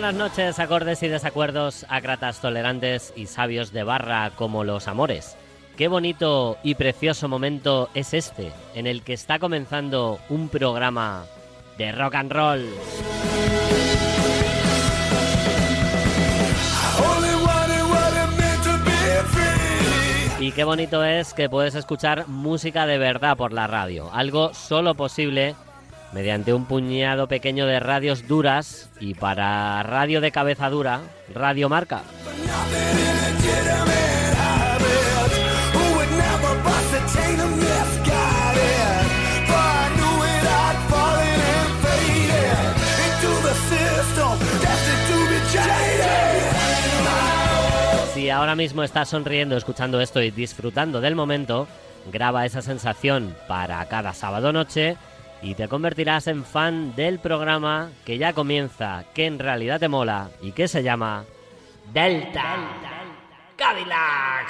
Buenas noches, acordes y desacuerdos, acratas tolerantes y sabios de barra como los amores. Qué bonito y precioso momento es este, en el que está comenzando un programa de rock and roll. Y qué bonito es que puedes escuchar música de verdad por la radio, algo solo posible mediante un puñado pequeño de radios duras y para radio de cabeza dura, Radio Marca. Si ahora mismo estás sonriendo escuchando esto y disfrutando del momento, graba esa sensación para cada sábado noche y te convertirás en fan del programa que ya comienza, que en realidad te mola y que se llama Delta, Cadillac.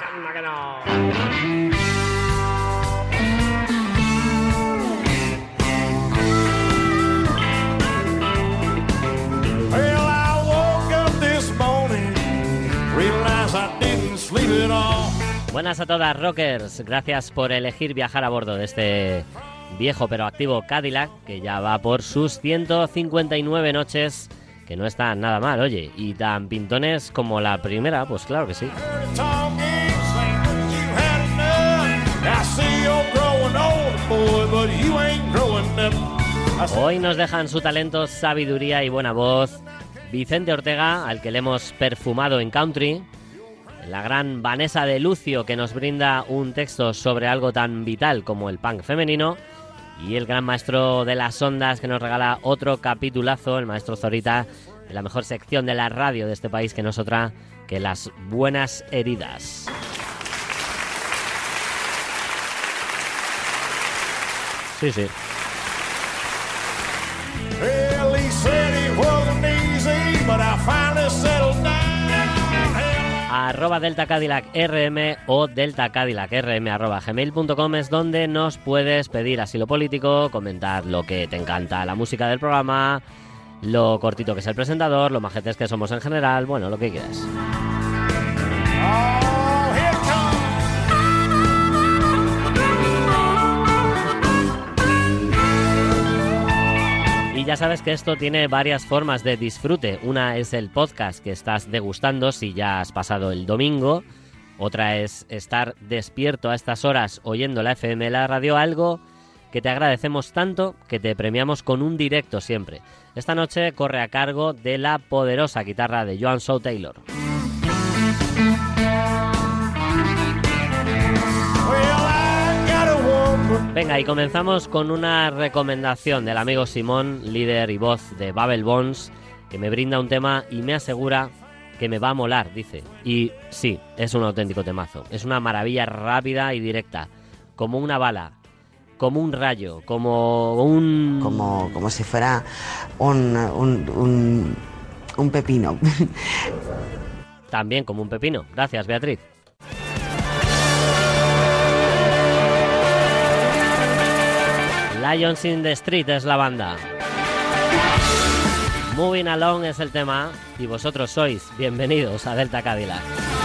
Buenas a todas, rockers. Gracias por elegir viajar a bordo de este viejo pero activo Cadillac, que ya va por sus 159 noches, que no está nada mal, oye, y tan pintones como la primera, pues claro que sí. Hoy nos dejan su talento, sabiduría y buena voz. Vicente Ortega, al que le hemos perfumado en country, la gran Vanessa de Lucio, que nos brinda un texto sobre algo tan vital como el punk femenino, y el gran maestro de las ondas que nos regala otro capitulazo, el maestro Zorita, de la mejor sección de la radio de este país que no es otra que las buenas heridas. Sí, sí. Arroba Delta Cadillac RM o Delta Cadillac RM arroba gmail.com es donde nos puedes pedir asilo político, comentar lo que te encanta la música del programa, lo cortito que es el presentador, lo majetes que somos en general, bueno, lo que quieras. Ya sabes que esto tiene varias formas de disfrute. Una es el podcast que estás degustando si ya has pasado el domingo. Otra es estar despierto a estas horas oyendo la FM, la radio, algo que te agradecemos tanto que te premiamos con un directo siempre. Esta noche corre a cargo de la poderosa guitarra de Joan Shaw Taylor. Venga, y comenzamos con una recomendación del amigo Simón, líder y voz de Babel Bones, que me brinda un tema y me asegura que me va a molar, dice. Y sí, es un auténtico temazo. Es una maravilla rápida y directa, como una bala, como un rayo, como un... Como, como si fuera un, un, un pepino. También como un pepino. Gracias, Beatriz. Lions in the Street es la banda. Moving Along es el tema y vosotros sois bienvenidos a Delta Cadillac.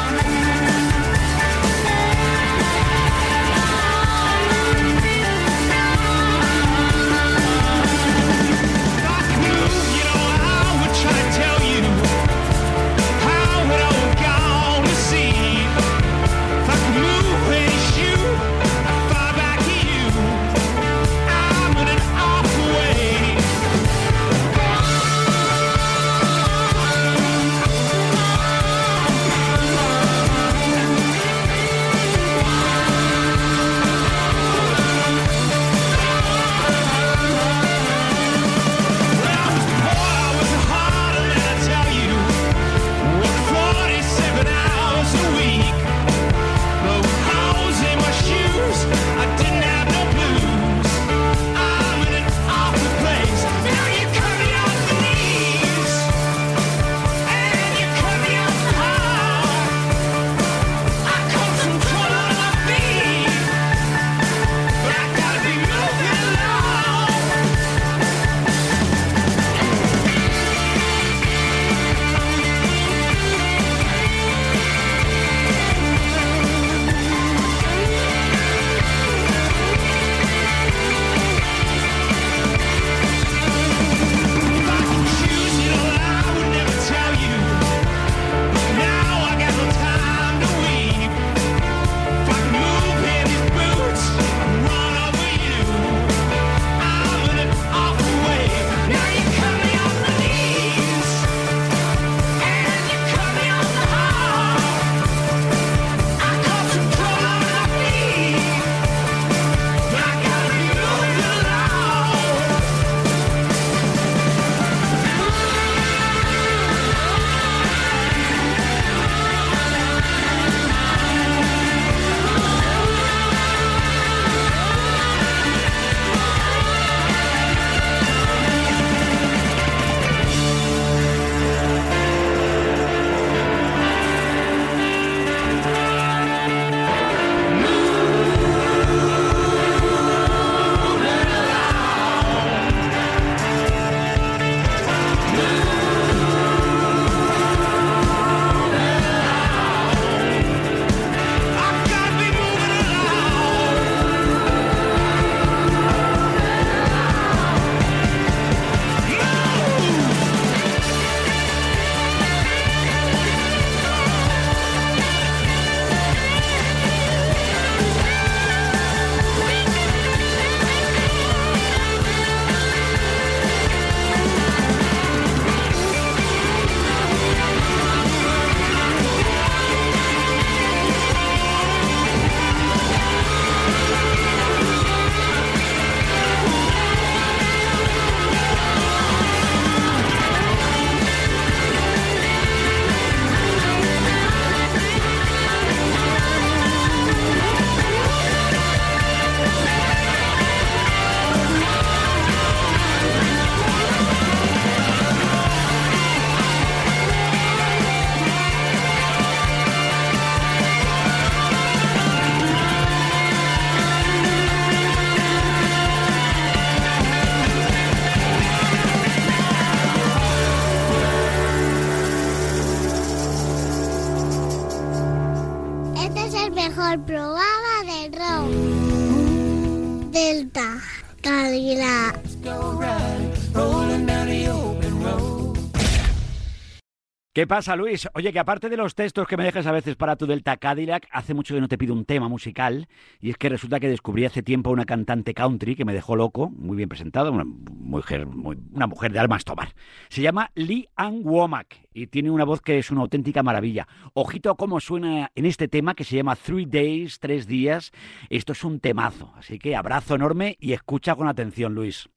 ¿Qué pasa, Luis? Oye, que aparte de los textos que me dejas a veces para tu Delta Cadillac, hace mucho que no te pido un tema musical, y es que resulta que descubrí hace tiempo una cantante country que me dejó loco, muy bien presentada, una mujer, una mujer de almas tomar. Se llama Lee Ann Womack y tiene una voz que es una auténtica maravilla. Ojito a cómo suena en este tema que se llama Three Days, Tres Días. Esto es un temazo, así que abrazo enorme y escucha con atención, Luis.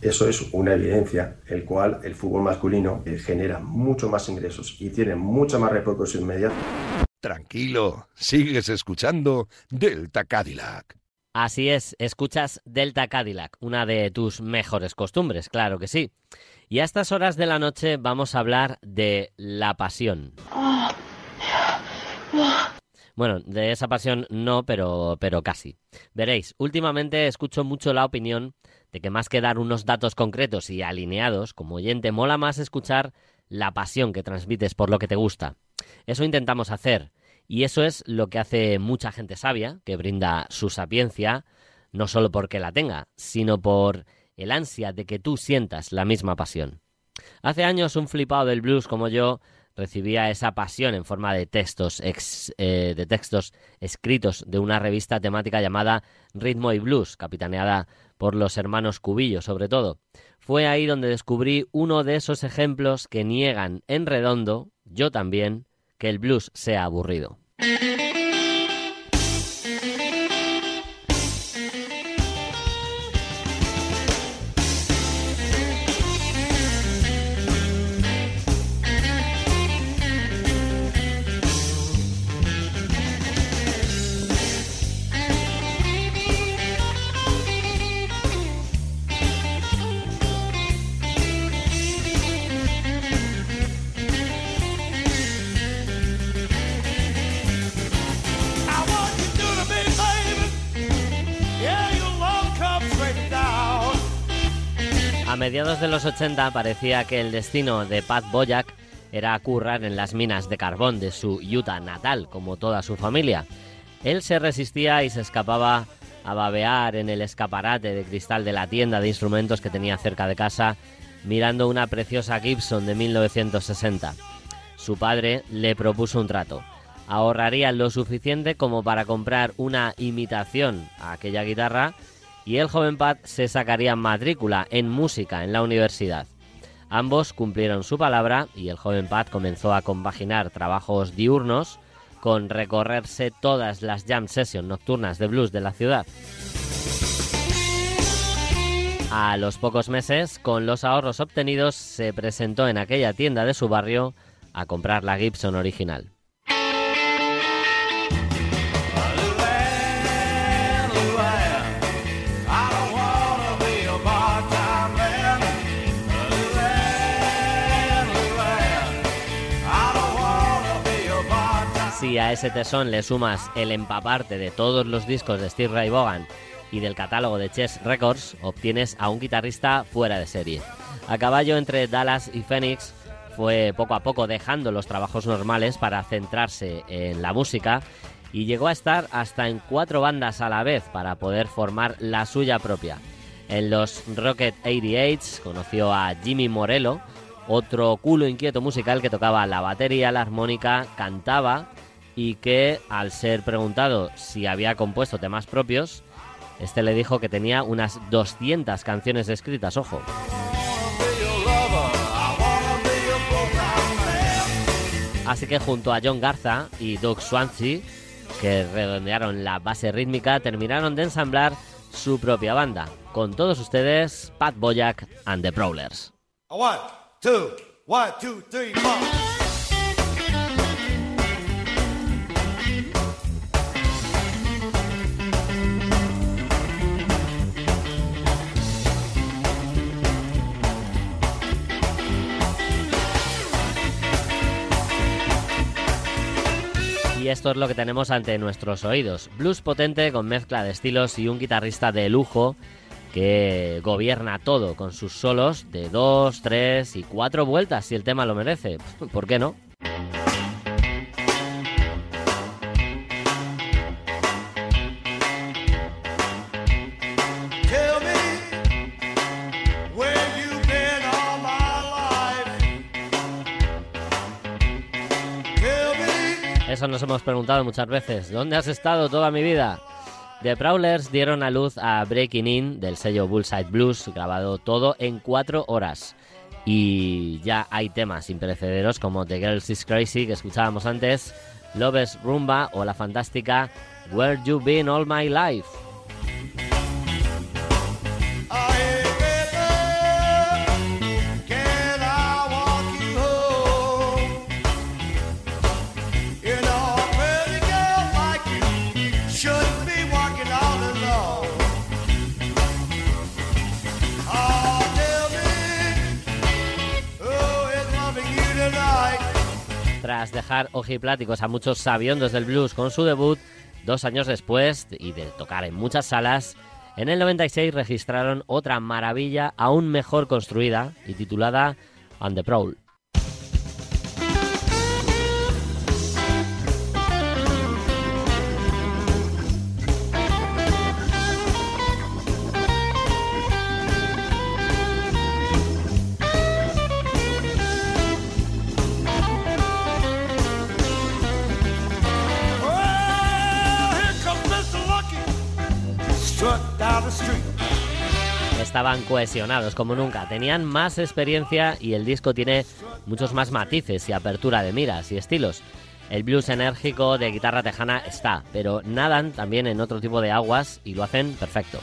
Eso es una evidencia, el cual el fútbol masculino eh, genera mucho más ingresos y tiene mucha más repercusión inmediata. Tranquilo, sigues escuchando Delta Cadillac. Así es, escuchas Delta Cadillac, una de tus mejores costumbres, claro que sí. Y a estas horas de la noche vamos a hablar de la pasión. Bueno, de esa pasión no, pero, pero casi. Veréis, últimamente escucho mucho la opinión de que más que dar unos datos concretos y alineados, como oyente mola más escuchar la pasión que transmites por lo que te gusta. Eso intentamos hacer, y eso es lo que hace mucha gente sabia, que brinda su sapiencia, no solo porque la tenga, sino por el ansia de que tú sientas la misma pasión. Hace años un flipado del blues como yo recibía esa pasión en forma de textos, eh, de textos escritos de una revista temática llamada Ritmo y Blues, capitaneada por los hermanos Cubillo sobre todo. Fue ahí donde descubrí uno de esos ejemplos que niegan en redondo, yo también, que el blues sea aburrido. Mediados de los 80 parecía que el destino de Pat Boyack era currar en las minas de carbón de su Utah natal, como toda su familia. Él se resistía y se escapaba a babear en el escaparate de cristal de la tienda de instrumentos que tenía cerca de casa, mirando una preciosa Gibson de 1960. Su padre le propuso un trato. Ahorraría lo suficiente como para comprar una imitación a aquella guitarra y el joven Pat se sacaría matrícula en música en la universidad. Ambos cumplieron su palabra y el joven Pat comenzó a compaginar trabajos diurnos con recorrerse todas las jam sessions nocturnas de blues de la ciudad. A los pocos meses, con los ahorros obtenidos, se presentó en aquella tienda de su barrio a comprar la Gibson original. Si a ese tesón le sumas el empaparte de todos los discos de Steve Ray Vaughan y del catálogo de Chess Records, obtienes a un guitarrista fuera de serie. A caballo entre Dallas y Phoenix, fue poco a poco dejando los trabajos normales para centrarse en la música y llegó a estar hasta en cuatro bandas a la vez para poder formar la suya propia. En los Rocket 88 conoció a Jimmy Morello, otro culo inquieto musical que tocaba la batería, la armónica, cantaba y que al ser preguntado si había compuesto temas propios, este le dijo que tenía unas 200 canciones escritas, ojo. Así que junto a John Garza y Doug Swansea, que redondearon la base rítmica, terminaron de ensamblar su propia banda. Con todos ustedes, Pat Boyack and the Prowlers. One, two, one, two, three, Y esto es lo que tenemos ante nuestros oídos. Blues potente con mezcla de estilos y un guitarrista de lujo que gobierna todo con sus solos de dos, tres y cuatro vueltas si el tema lo merece. ¿Por qué no? Hemos preguntado muchas veces. ¿Dónde has estado toda mi vida? The Prowlers dieron a luz a Breaking In del sello Bullside Blues, grabado todo en cuatro horas. Y ya hay temas imperecederos como The Girls Is Crazy que escuchábamos antes, Love's Rumba o la fantástica Where You Been All My Life. Tras dejar ojipláticos a muchos sabiondos del blues con su debut, dos años después y de tocar en muchas salas, en el 96 registraron otra maravilla aún mejor construida y titulada On the Prowl. Estaban cohesionados como nunca, tenían más experiencia y el disco tiene muchos más matices y apertura de miras y estilos. El blues enérgico de guitarra tejana está, pero nadan también en otro tipo de aguas y lo hacen perfecto.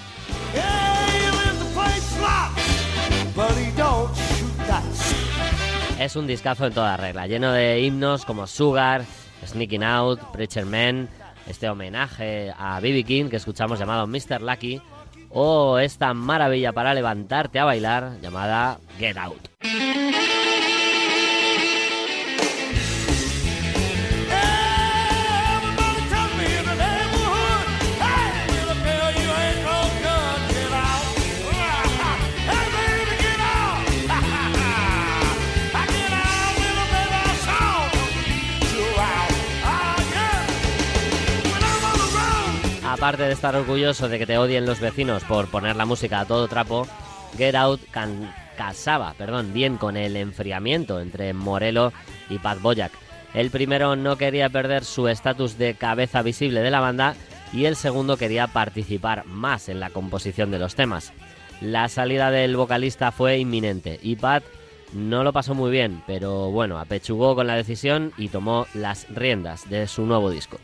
Es un discazo en toda regla, lleno de himnos como Sugar, Sneaking Out, Preacher Man, este homenaje a B.B. King que escuchamos llamado Mr. Lucky o esta maravilla para levantarte a bailar llamada Get Out. Aparte de estar orgulloso de que te odien los vecinos por poner la música a todo trapo, Get Out casaba perdón, bien con el enfriamiento entre Morello y Pat Boyack. El primero no quería perder su estatus de cabeza visible de la banda y el segundo quería participar más en la composición de los temas. La salida del vocalista fue inminente y Pat no lo pasó muy bien, pero bueno, apechugó con la decisión y tomó las riendas de su nuevo disco.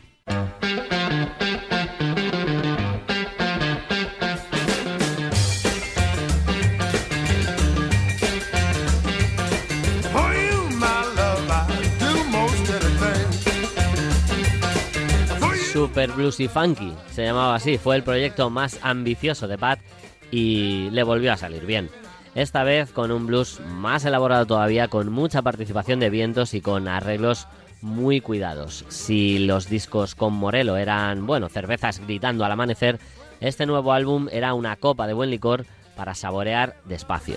Super Bluesy Funky, se llamaba así, fue el proyecto más ambicioso de Pat y le volvió a salir bien. Esta vez con un blues más elaborado todavía, con mucha participación de vientos y con arreglos muy cuidados. Si los discos con Morelo eran, bueno, cervezas gritando al amanecer, este nuevo álbum era una copa de buen licor para saborear despacio.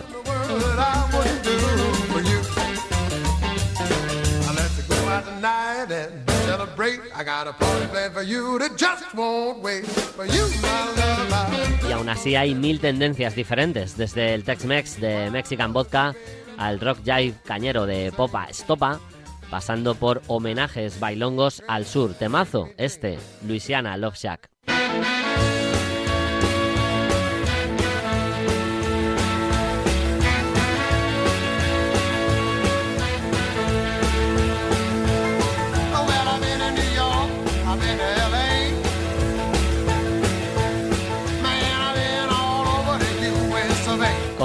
Y aún así hay mil tendencias diferentes, desde el Tex-Mex de Mexican Vodka al rock jive cañero de Popa Estopa, pasando por homenajes bailongos al sur. Temazo, este, Louisiana Love Shack.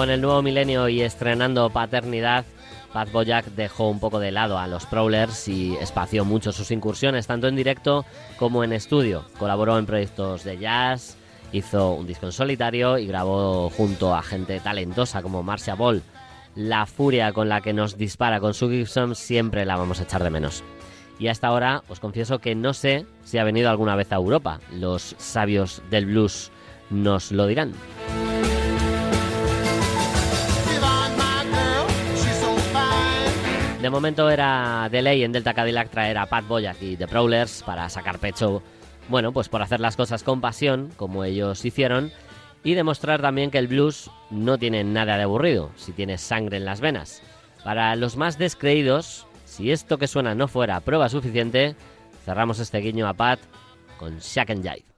Con el nuevo milenio y estrenando Paternidad, Pat Boyack dejó un poco de lado a los Prowlers y espació mucho sus incursiones, tanto en directo como en estudio. Colaboró en proyectos de jazz, hizo un disco en solitario y grabó junto a gente talentosa como Marcia Ball. La furia con la que nos dispara con su Gibson siempre la vamos a echar de menos. Y hasta ahora os confieso que no sé si ha venido alguna vez a Europa. Los sabios del blues nos lo dirán. Momento era de ley en Delta Cadillac traer a Pat Boyack y The Prowlers para sacar pecho, bueno, pues por hacer las cosas con pasión, como ellos hicieron, y demostrar también que el blues no tiene nada de aburrido, si tiene sangre en las venas. Para los más descreídos, si esto que suena no fuera prueba suficiente, cerramos este guiño a Pat con Shack and Jive.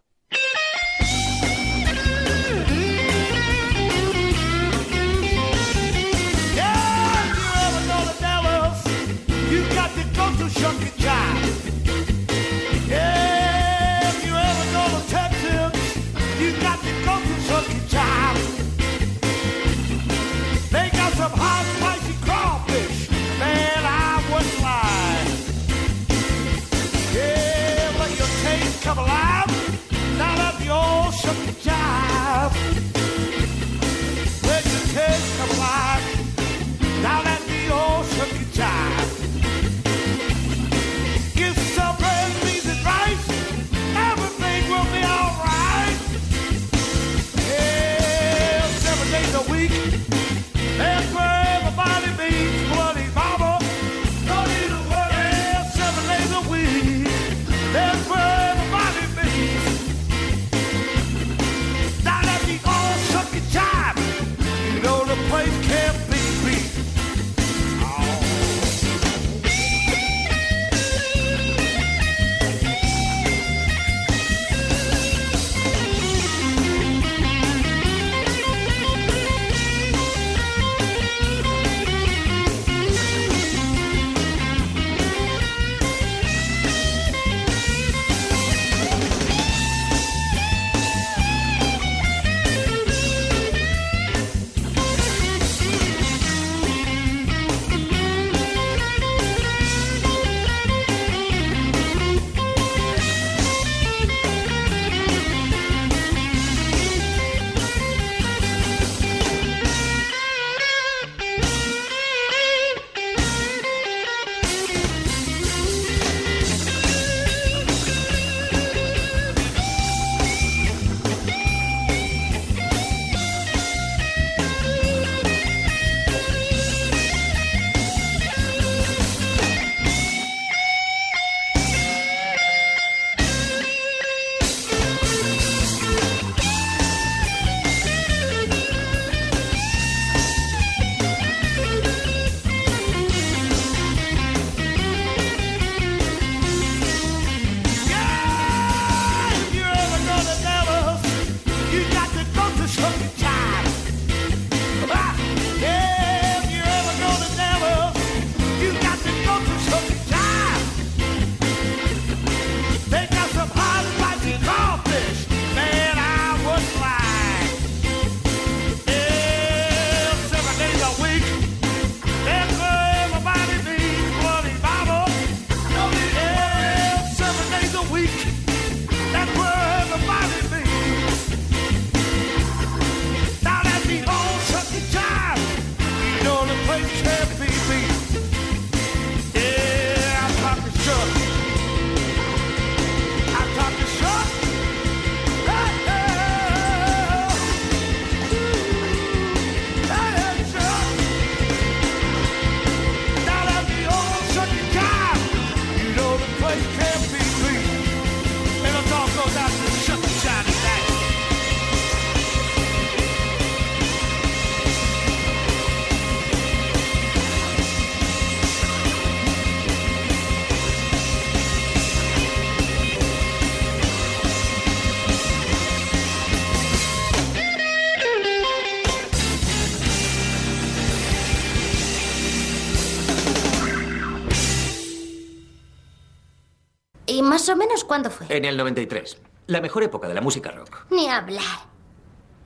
Cuándo fue? En el 93. La mejor época de la música rock. Ni hablar.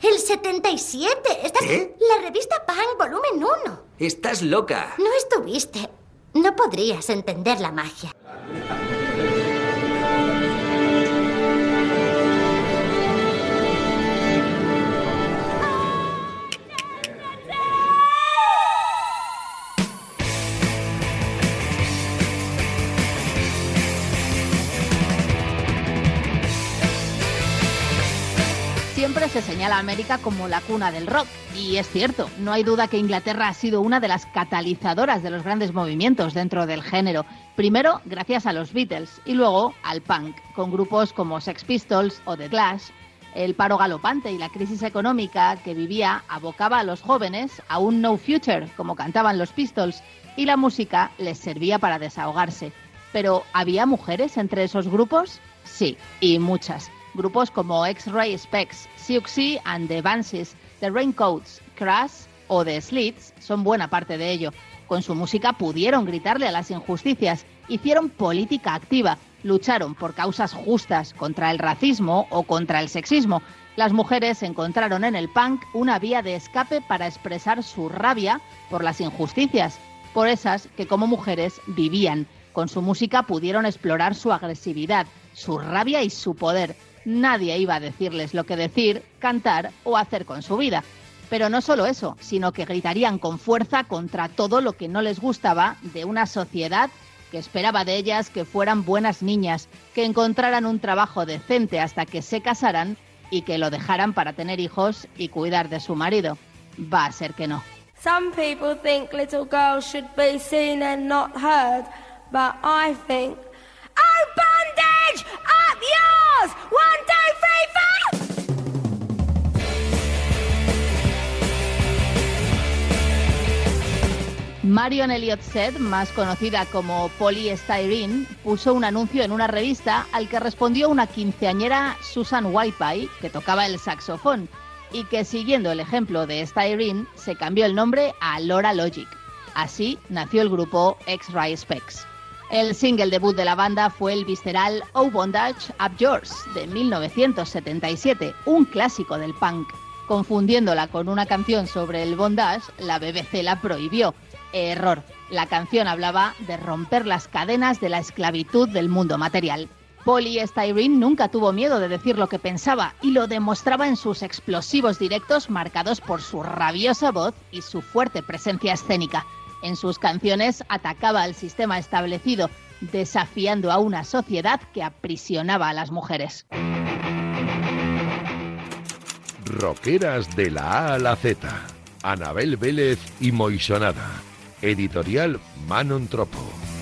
El 77. Estás... ¿Qué? La revista Punk, volumen 1. Estás loca. No estuviste. No podrías entender la magia. Se señala a América como la cuna del rock, y es cierto, no hay duda que Inglaterra ha sido una de las catalizadoras de los grandes movimientos dentro del género. Primero, gracias a los Beatles, y luego al punk, con grupos como Sex Pistols o The Clash. El paro galopante y la crisis económica que vivía abocaba a los jóvenes a un no future, como cantaban los Pistols, y la música les servía para desahogarse. Pero, ¿había mujeres entre esos grupos? Sí, y muchas grupos como X-Ray Specs, Siouxsie and the Banshees, The Raincoats, Crash o The Slits son buena parte de ello. Con su música pudieron gritarle a las injusticias, hicieron política activa, lucharon por causas justas contra el racismo o contra el sexismo. Las mujeres encontraron en el punk una vía de escape para expresar su rabia por las injusticias, por esas que como mujeres vivían. Con su música pudieron explorar su agresividad, su rabia y su poder nadie iba a decirles lo que decir, cantar o hacer con su vida. Pero no solo eso, sino que gritarían con fuerza contra todo lo que no les gustaba de una sociedad que esperaba de ellas que fueran buenas niñas, que encontraran un trabajo decente hasta que se casaran y que lo dejaran para tener hijos y cuidar de su marido. Va a ser que no. Some people think little girls should be seen and not heard, but I think, Marion Elliott Sed, más conocida como Polystyrene, puso un anuncio en una revista al que respondió una quinceañera Susan Whitepie, que tocaba el saxofón, y que siguiendo el ejemplo de Styrene, se cambió el nombre a Laura Logic. Así nació el grupo X-Ray Specs. El single debut de la banda fue el visceral Oh Bondage Up Yours de 1977, un clásico del punk. Confundiéndola con una canción sobre el bondage, la BBC la prohibió. Error. La canción hablaba de romper las cadenas de la esclavitud del mundo material. Polly Styrene nunca tuvo miedo de decir lo que pensaba y lo demostraba en sus explosivos directos marcados por su rabiosa voz y su fuerte presencia escénica. En sus canciones atacaba al sistema establecido, desafiando a una sociedad que aprisionaba a las mujeres. Roqueras de la A a la Z. Anabel Vélez y Moisonada. Editorial Manon Tropo.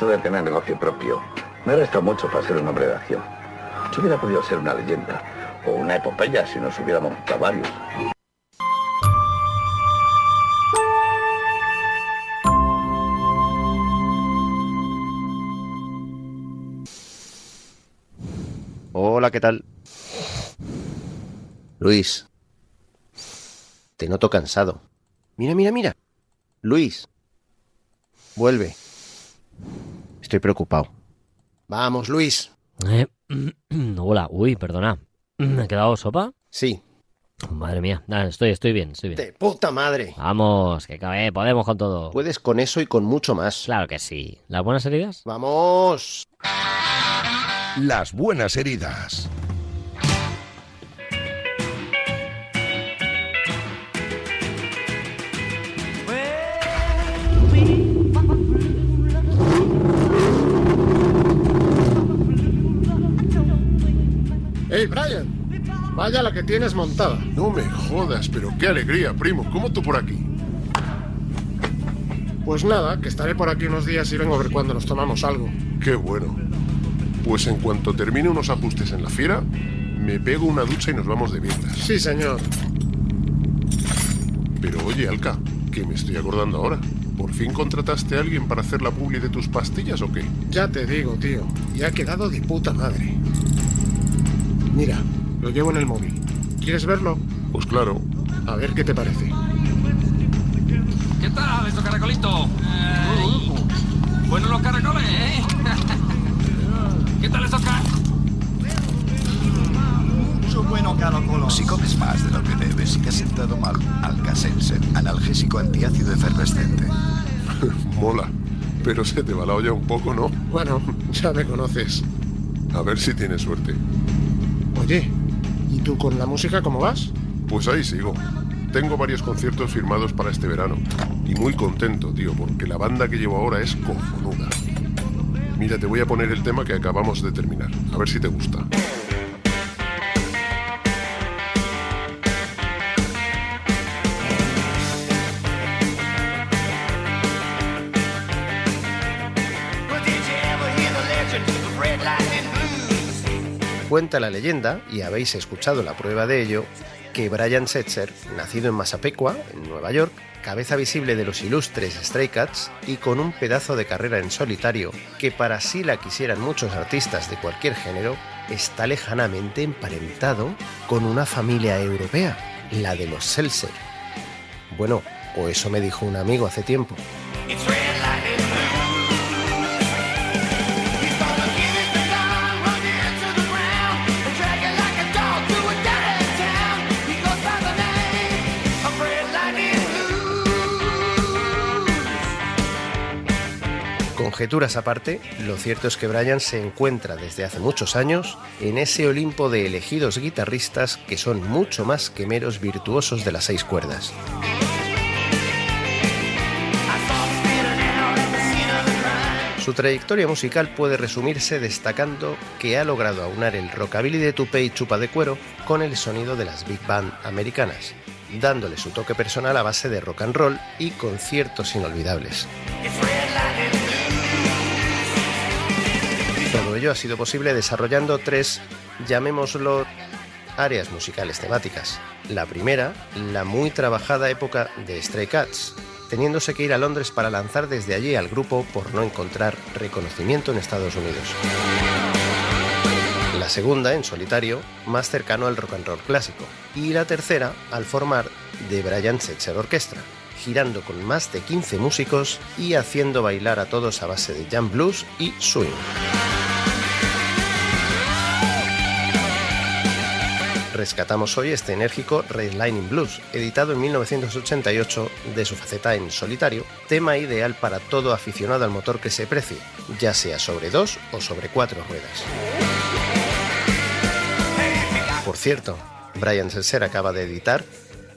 Esto de tener negocio propio, me resta mucho para ser un hombre de acción. Yo hubiera podido ser una leyenda o una epopeya si nos hubiéramos montado varios. Hola, ¿qué tal? Luis. Te noto cansado. Mira, mira, mira. Luis. Vuelve. Estoy preocupado. Vamos, Luis. Eh, hola, uy, perdona. ¿Me he quedado sopa? Sí. Madre mía, estoy, estoy bien, estoy bien. De puta madre. Vamos, que cabe, podemos con todo. Puedes con eso y con mucho más. Claro que sí. ¿Las buenas heridas? Vamos. Las buenas heridas. ¡Hey, Brian! Vaya la que tienes montada. No me jodas, pero qué alegría, primo. ¿Cómo tú por aquí? Pues nada, que estaré por aquí unos días y vengo a ver cuándo nos tomamos algo. Qué bueno. Pues en cuanto termine unos ajustes en la fiera, me pego una ducha y nos vamos de mierdas. Sí, señor. Pero oye, Alca, que me estoy acordando ahora. ¿Por fin contrataste a alguien para hacer la publi de tus pastillas o qué? Ya te digo, tío. Y ha quedado de puta madre. Mira, lo llevo en el móvil. ¿Quieres verlo? Pues claro. A ver qué te parece. ¿Qué tal, esto caracolito? Eh, bueno, los caracoles, ¿eh? ¿Qué tal estos car Mucho bueno caracolo. Si comes más de lo que debes y te has sentado mal, Alka-Seltzer, analgésico antiácido efervescente. Mola. Pero se te va la olla un poco, ¿no? Bueno, ya me conoces. A ver si tienes suerte. ¿Y tú con la música cómo vas? Pues ahí sigo. Tengo varios conciertos firmados para este verano. Y muy contento, tío, porque la banda que llevo ahora es cojonuda. Mira, te voy a poner el tema que acabamos de terminar. A ver si te gusta. Cuenta la leyenda, y habéis escuchado la prueba de ello, que Brian Setzer, nacido en Massapequa, en Nueva York, cabeza visible de los ilustres Stray Cats y con un pedazo de carrera en solitario que para sí la quisieran muchos artistas de cualquier género, está lejanamente emparentado con una familia europea, la de los Seltzer. Bueno, o eso me dijo un amigo hace tiempo. Conjeturas aparte, lo cierto es que Brian se encuentra desde hace muchos años en ese Olimpo de elegidos guitarristas que son mucho más que meros virtuosos de las seis cuerdas. Su trayectoria musical puede resumirse destacando que ha logrado aunar el rockabilly de tupe y chupa de cuero con el sonido de las big band americanas, dándole su toque personal a base de rock and roll y conciertos inolvidables. Ello ha sido posible desarrollando tres, llamémoslo, áreas musicales temáticas. La primera, la muy trabajada época de Stray Cats, teniéndose que ir a Londres para lanzar desde allí al grupo por no encontrar reconocimiento en Estados Unidos. La segunda, en solitario, más cercano al rock and roll clásico. Y la tercera, al formar The Brian Setzer Orchestra, girando con más de 15 músicos y haciendo bailar a todos a base de jam blues y swing. Rescatamos hoy este enérgico Redlining Blues, editado en 1988 de su faceta en solitario, tema ideal para todo aficionado al motor que se precie, ya sea sobre dos o sobre cuatro ruedas. Por cierto, Brian Seltzer acaba de editar,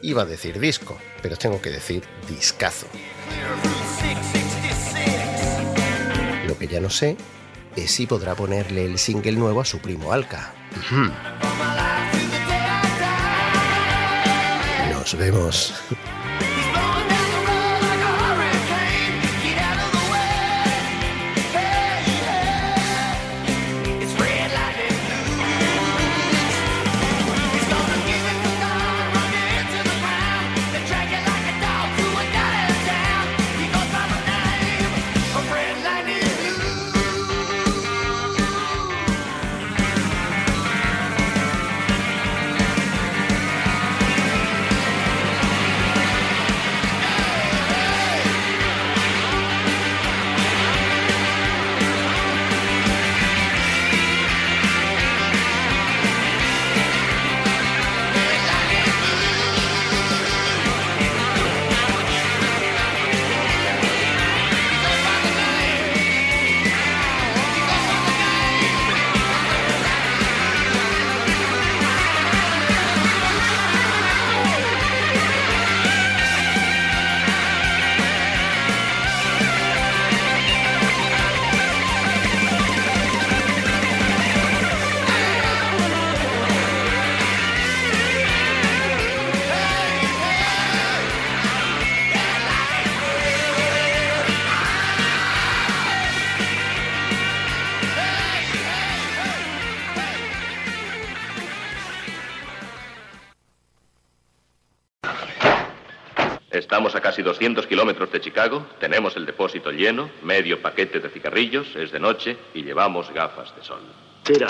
iba a decir disco, pero tengo que decir discazo. Lo que ya no sé es si podrá ponerle el single nuevo a su primo Alka. Nos vemos. Estamos a casi 200 kilómetros de Chicago, tenemos el depósito lleno, medio paquete de cigarrillos, es de noche y llevamos gafas de sol. Tira.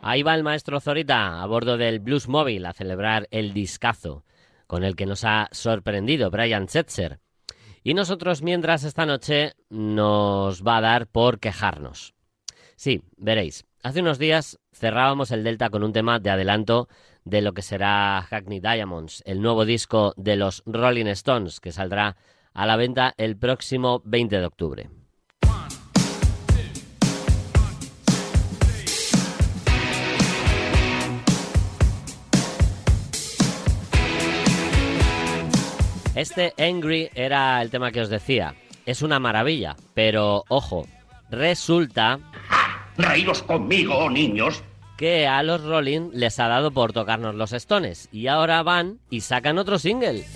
Ahí va el maestro Zorita a bordo del Blues Mobile a celebrar el discazo con el que nos ha sorprendido Brian Setzer. Y nosotros, mientras esta noche nos va a dar por quejarnos. Sí, veréis, hace unos días cerrábamos el Delta con un tema de adelanto de lo que será Hackney Diamonds, el nuevo disco de los Rolling Stones, que saldrá a la venta el próximo 20 de octubre. Este Angry era el tema que os decía. Es una maravilla, pero ojo, resulta... Reíros conmigo, niños. Que a los Rolling les ha dado por tocarnos los Stones y ahora van y sacan otro single.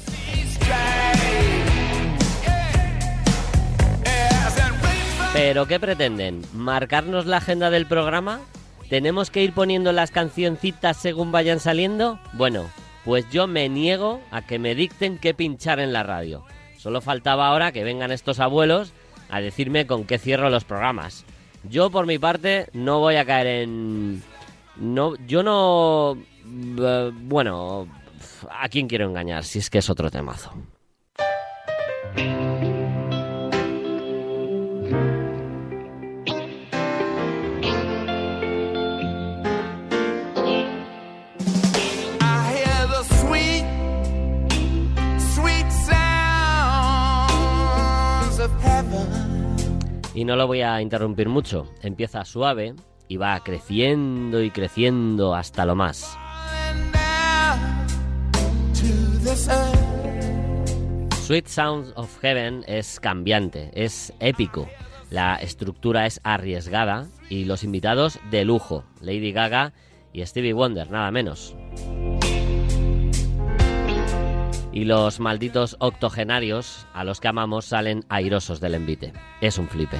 ¿Pero qué pretenden? ¿Marcarnos la agenda del programa? ¿Tenemos que ir poniendo las cancioncitas según vayan saliendo? Bueno, pues yo me niego a que me dicten qué pinchar en la radio. Solo faltaba ahora que vengan estos abuelos a decirme con qué cierro los programas. Yo por mi parte no voy a caer en... No, yo no... eh, Bueno, ¿a quién quiero engañar? Si es que es otro temazo. Y no lo voy a interrumpir mucho. Empieza suave y va creciendo y creciendo hasta lo más. Sweet Sounds of Heaven es cambiante, es épico. La estructura es arriesgada y los invitados de lujo, Lady Gaga y Stevie Wonder, nada menos. Y los malditos octogenarios a los que amamos salen airosos del envite. Es un flipe.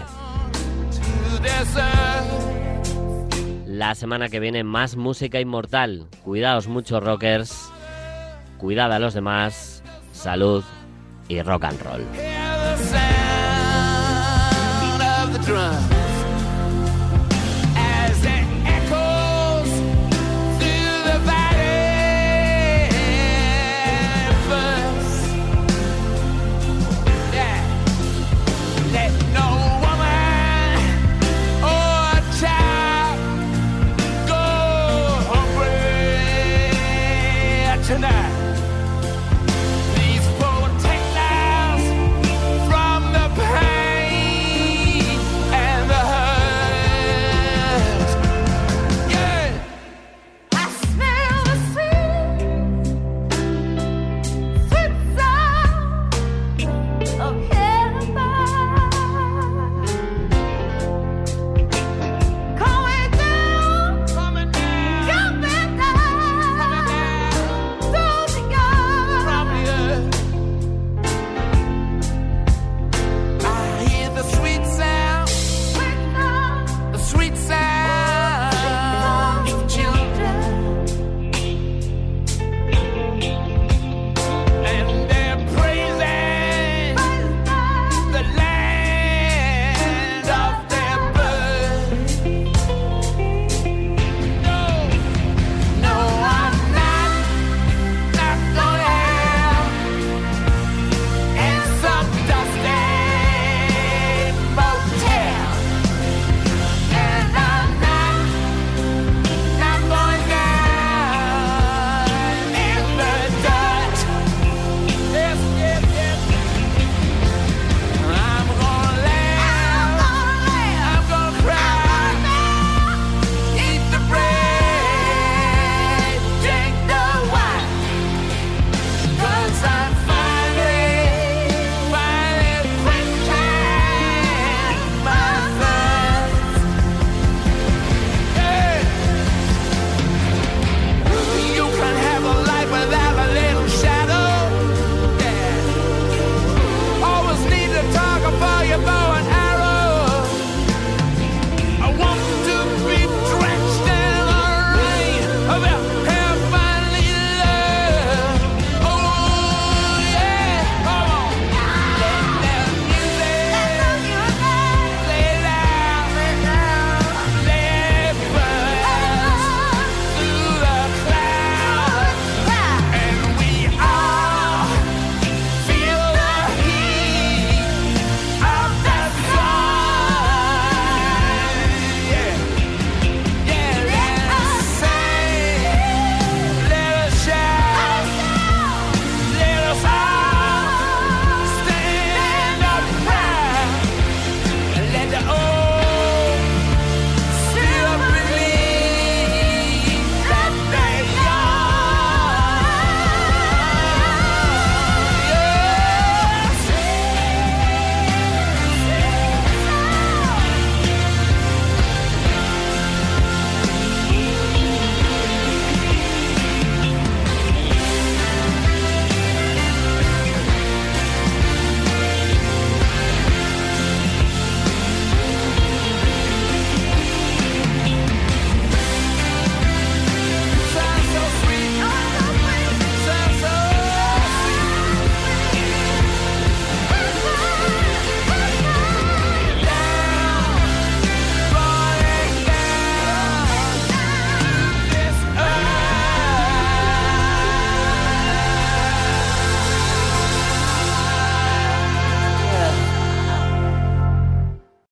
La semana que viene más música inmortal. Cuidaos mucho rockers. Cuidad a los demás. Salud y rock and roll.